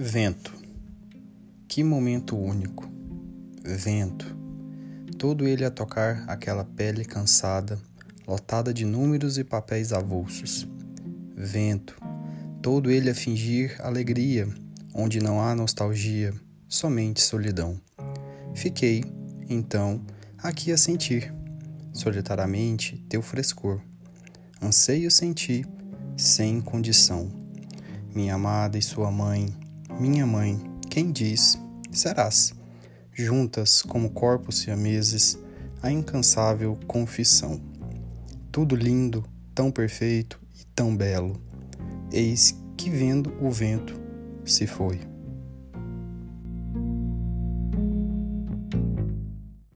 Vento. Que momento único. Vento. Todo ele a tocar aquela pele cansada, lotada de números e papéis avulsos. Vento. Todo ele a fingir alegria, onde não há nostalgia, somente solidão. Fiquei, então, aqui a sentir, solitariamente, teu frescor. Anseio sentir, sem condição. Minha amada e sua mãe, minha mãe, quem diz, serás, juntas como corpos siameses, a incansável confissão. Tudo lindo, tão perfeito e tão belo, eis que vendo o vento se foi.